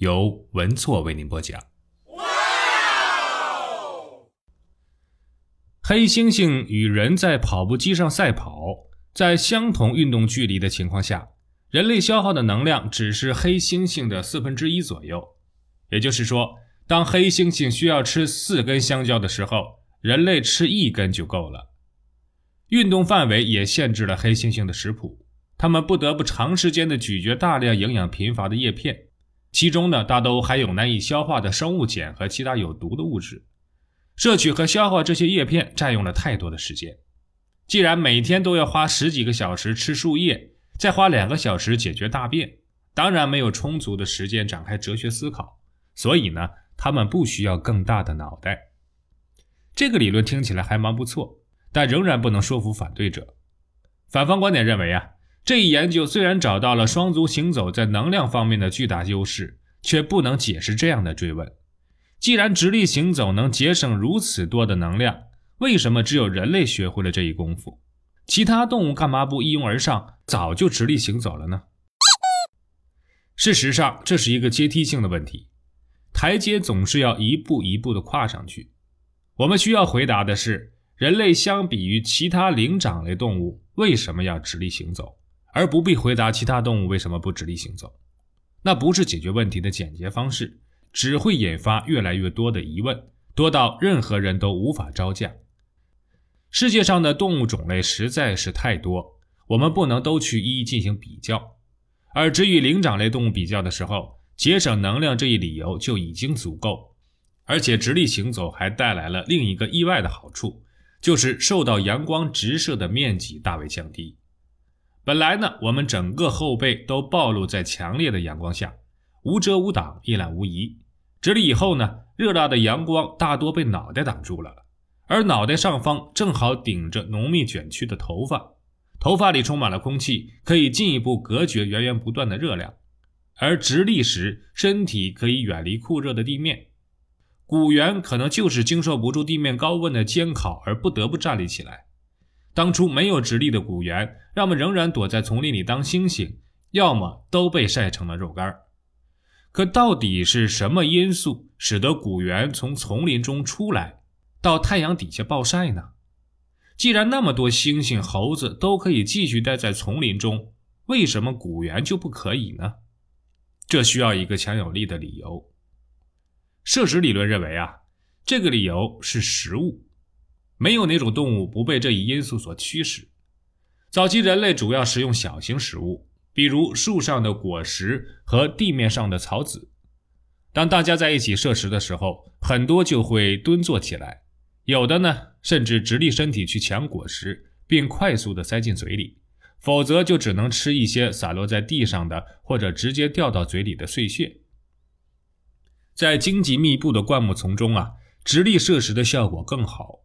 由文措为您播讲。黑猩猩与人在跑步机上赛跑，在相同运动距离的情况下，人类消耗的能量只是黑猩猩的四分之一左右。也就是说，当黑猩猩需要吃四根香蕉的时候，人类吃一根就够了。运动范围也限制了黑猩猩的食谱，它们不得不长时间的咀嚼大量营养贫乏的叶片。其中呢，大都含有难以消化的生物碱和其他有毒的物质。摄取和消化这些叶片占用了太多的时间。既然每天都要花十几个小时吃树叶，再花两个小时解决大便，当然没有充足的时间展开哲学思考。所以呢，他们不需要更大的脑袋。这个理论听起来还蛮不错，但仍然不能说服反对者。反方观点认为啊。这一研究虽然找到了双足行走在能量方面的巨大优势，却不能解释这样的追问：既然直立行走能节省如此多的能量，为什么只有人类学会了这一功夫？其他动物干嘛不一拥而上，早就直立行走了呢？事实上，这是一个阶梯性的问题，台阶总是要一步一步的跨上去。我们需要回答的是：人类相比于其他灵长类动物，为什么要直立行走？而不必回答其他动物为什么不直立行走，那不是解决问题的简洁方式，只会引发越来越多的疑问，多到任何人都无法招架。世界上的动物种类实在是太多，我们不能都去一一进行比较，而只与灵长类动物比较的时候，节省能量这一理由就已经足够，而且直立行走还带来了另一个意外的好处，就是受到阳光直射的面积大为降低。本来呢，我们整个后背都暴露在强烈的阳光下，无遮无挡，一览无遗。直立以后呢，热辣的阳光大多被脑袋挡住了，而脑袋上方正好顶着浓密卷曲的头发，头发里充满了空气，可以进一步隔绝源源不断的热量。而直立时，身体可以远离酷热的地面，古猿可能就是经受不住地面高温的煎烤而不得不站立起来。当初没有直立的古猿，要么仍然躲在丛林里当猩猩，要么都被晒成了肉干可到底是什么因素使得古猿从丛林中出来，到太阳底下暴晒呢？既然那么多猩猩、猴子都可以继续待在丛林中，为什么古猿就不可以呢？这需要一个强有力的理由。摄食理论认为啊，这个理由是食物。没有哪种动物不被这一因素所驱使。早期人类主要食用小型食物，比如树上的果实和地面上的草籽。当大家在一起摄食的时候，很多就会蹲坐起来，有的呢甚至直立身体去抢果实，并快速地塞进嘴里；否则就只能吃一些散落在地上的或者直接掉到嘴里的碎屑。在荆棘密布的灌木丛中啊，直立摄食的效果更好。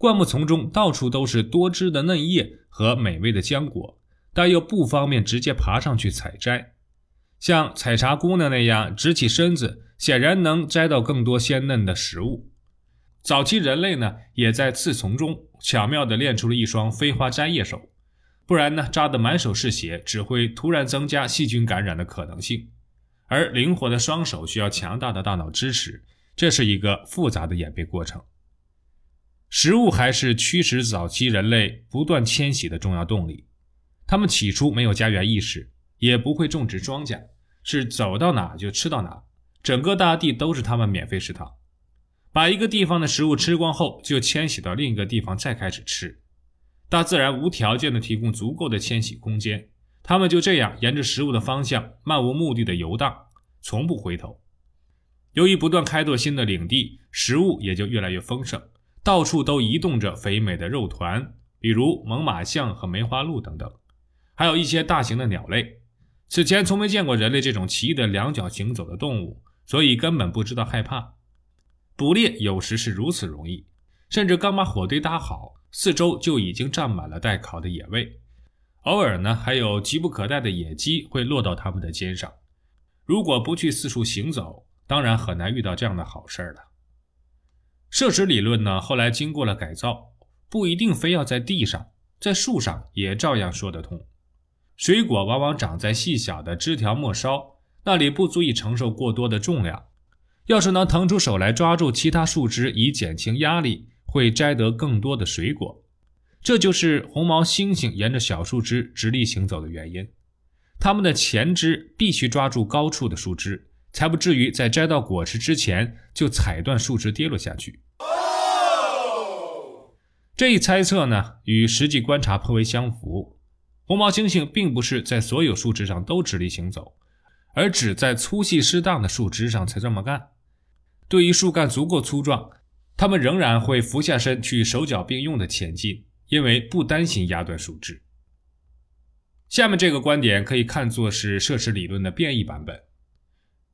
灌木丛中到处都是多汁的嫩叶和美味的浆果，但又不方便直接爬上去采摘。像采茶姑娘那样直起身子，显然能摘到更多鲜嫩的食物。早期人类呢，也在刺丛中巧妙地练出了一双飞花摘叶手，不然呢，扎得满手是血，只会突然增加细菌感染的可能性。而灵活的双手需要强大的大脑支持，这是一个复杂的演变过程。食物还是驱使早期人类不断迁徙的重要动力。他们起初没有家园意识，也不会种植庄稼，是走到哪就吃到哪，整个大地都是他们免费食堂。把一个地方的食物吃光后，就迁徙到另一个地方再开始吃。大自然无条件的提供足够的迁徙空间，他们就这样沿着食物的方向漫无目的的游荡，从不回头。由于不断开拓新的领地，食物也就越来越丰盛。到处都移动着肥美的肉团，比如猛犸象和梅花鹿等等，还有一些大型的鸟类。此前从没见过人类这种奇异的两脚行走的动物，所以根本不知道害怕。捕猎有时是如此容易，甚至刚把火堆搭好，四周就已经站满了待烤的野味。偶尔呢，还有急不可待的野鸡会落到他们的肩上。如果不去四处行走，当然很难遇到这样的好事了。摄食理论呢，后来经过了改造，不一定非要在地上，在树上也照样说得通。水果往往长在细小的枝条末梢，那里不足以承受过多的重量。要是能腾出手来抓住其他树枝以减轻压力，会摘得更多的水果。这就是红毛猩猩沿着小树枝直立行走的原因。它们的前肢必须抓住高处的树枝，才不至于在摘到果实之前就踩断树枝跌落下去。这一猜测呢，与实际观察颇为相符。红毛猩猩并不是在所有树枝上都直立行走，而只在粗细适当的树枝上才这么干。对于树干足够粗壮，它们仍然会俯下身去手脚并用的前进，因为不担心压断树枝。下面这个观点可以看作是摄食理论的变异版本。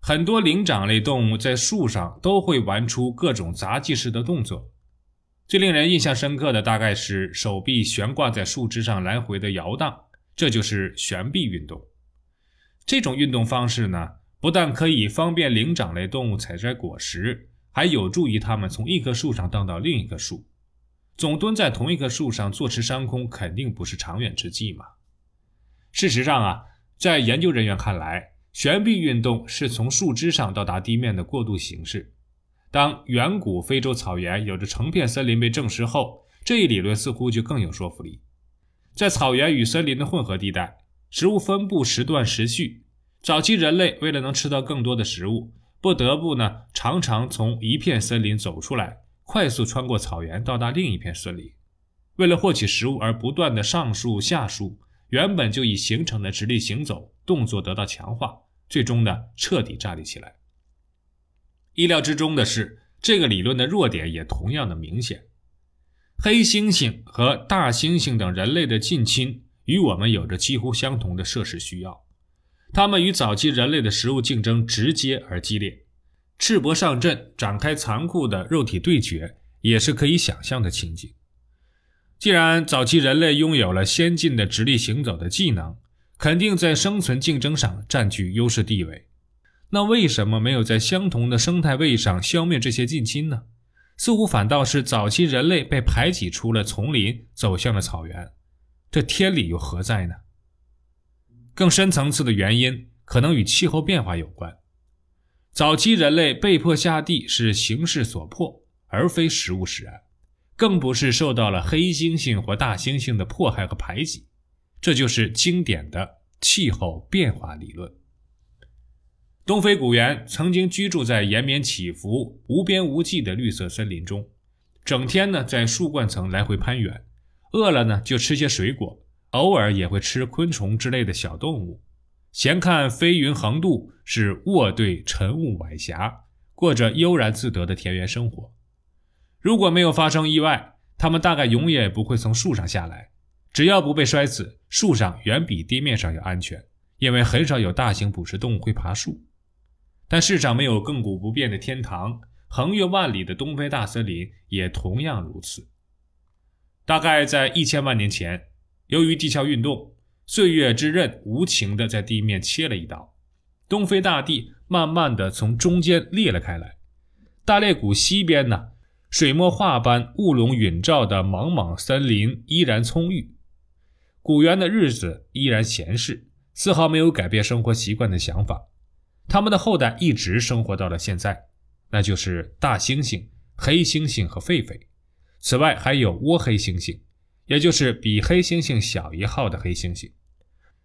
很多灵长类动物在树上都会玩出各种杂技式的动作，最令人印象深刻的大概是手臂悬挂在树枝上来回的摇荡，这就是悬臂运动。这种运动方式呢，不但可以方便灵长类动物采摘果实，还有助于它们从一棵树上荡到另一棵树。总蹲在同一棵树上坐吃山空，肯定不是长远之计嘛。事实上啊，在研究人员看来，悬臂运动是从树枝上到达地面的过渡形式。当远古非洲草原有着成片森林被证实后，这一理论似乎就更有说服力。在草原与森林的混合地带，食物分布时断时续。早期人类为了能吃到更多的食物，不得不呢常常从一片森林走出来，快速穿过草原到达另一片森林。为了获取食物而不断的上树下树。原本就已形成的直立行走动作得到强化，最终呢彻底站立起来。意料之中的是，这个理论的弱点也同样的明显。黑猩猩和大猩猩等人类的近亲与我们有着几乎相同的摄食需要，它们与早期人类的食物竞争直接而激烈，赤膊上阵，展开残酷的肉体对决，也是可以想象的情景。既然早期人类拥有了先进的直立行走的技能，肯定在生存竞争上占据优势地位。那为什么没有在相同的生态位上消灭这些近亲呢？似乎反倒是早期人类被排挤出了丛林，走向了草原。这天理又何在呢？更深层次的原因可能与气候变化有关。早期人类被迫下地是形势所迫，而非食物使然。更不是受到了黑猩猩或大猩猩的迫害和排挤，这就是经典的气候变化理论。东非古猿曾经居住在延绵起伏、无边无际的绿色森林中，整天呢在树冠层来回攀援，饿了呢就吃些水果，偶尔也会吃昆虫之类的小动物。闲看飞云横渡，是卧对晨雾晚霞，过着悠然自得的田园生活。如果没有发生意外，它们大概永远不会从树上下来。只要不被摔死，树上远比地面上要安全，因为很少有大型捕食动物会爬树。但世上没有亘古不变的天堂，横越万里的东非大森林也同样如此。大概在一千万年前，由于地壳运动，岁月之刃无情地在地面切了一刀，东非大地慢慢地从中间裂了开来。大裂谷西边呢？水墨画般雾笼云罩的茫茫森林依然葱郁，古猿的日子依然闲适，丝毫没有改变生活习惯的想法。他们的后代一直生活到了现在，那就是大猩猩、黑猩猩和狒狒。此外还有倭黑猩猩，也就是比黑猩猩小一号的黑猩猩。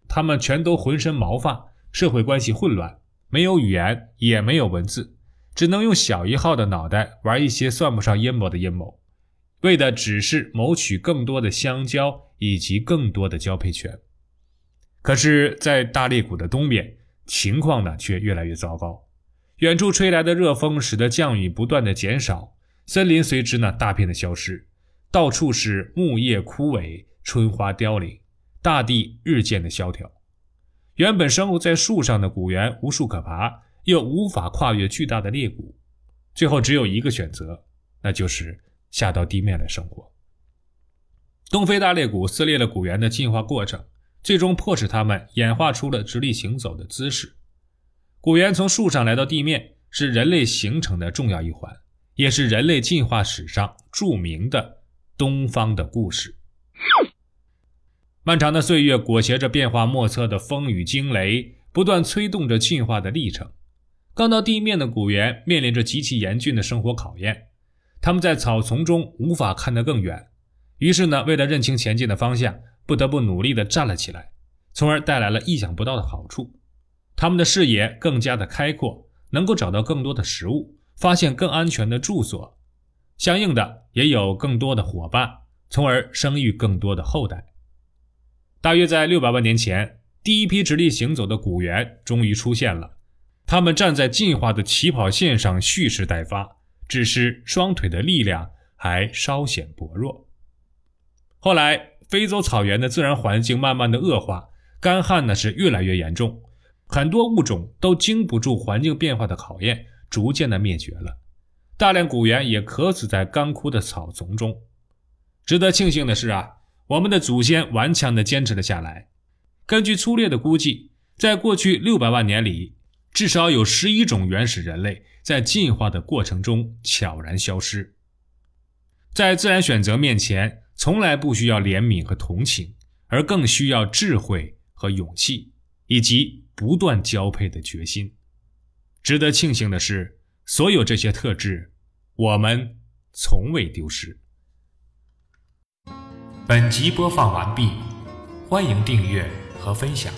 他们全都浑身毛发，社会关系混乱，没有语言，也没有文字。只能用小一号的脑袋玩一些算不上阴谋的阴谋，为的只是谋取更多的香蕉以及更多的交配权。可是，在大裂谷的东边，情况呢却越来越糟糕。远处吹来的热风使得降雨不断的减少，森林随之呢大片的消失，到处是木叶枯萎、春花凋零，大地日渐的萧条。原本生活在树上的古猿无树可爬。又无法跨越巨大的裂谷，最后只有一个选择，那就是下到地面来生活。东非大裂谷撕裂了古猿的进化过程，最终迫使它们演化出了直立行走的姿势。古猿从树上来到地面，是人类形成的重要一环，也是人类进化史上著名的东方的故事。漫长的岁月裹挟着变化莫测的风雨惊雷，不断催动着进化的历程。刚到地面的古猿面临着极其严峻的生活考验，他们在草丛中无法看得更远，于是呢，为了认清前进的方向，不得不努力地站了起来，从而带来了意想不到的好处。他们的视野更加的开阔，能够找到更多的食物，发现更安全的住所，相应的也有更多的伙伴，从而生育更多的后代。大约在六百万年前，第一批直立行走的古猿终于出现了。他们站在进化的起跑线上，蓄势待发，只是双腿的力量还稍显薄弱。后来，非洲草原的自然环境慢慢的恶化，干旱呢是越来越严重，很多物种都经不住环境变化的考验，逐渐的灭绝了。大量古猿也渴死在干枯的草丛中。值得庆幸的是啊。我们的祖先顽强地坚持了下来。根据粗略的估计，在过去六百万年里，至少有十一种原始人类在进化的过程中悄然消失。在自然选择面前，从来不需要怜悯和同情，而更需要智慧和勇气，以及不断交配的决心。值得庆幸的是，所有这些特质，我们从未丢失。本集播放完毕，欢迎订阅和分享。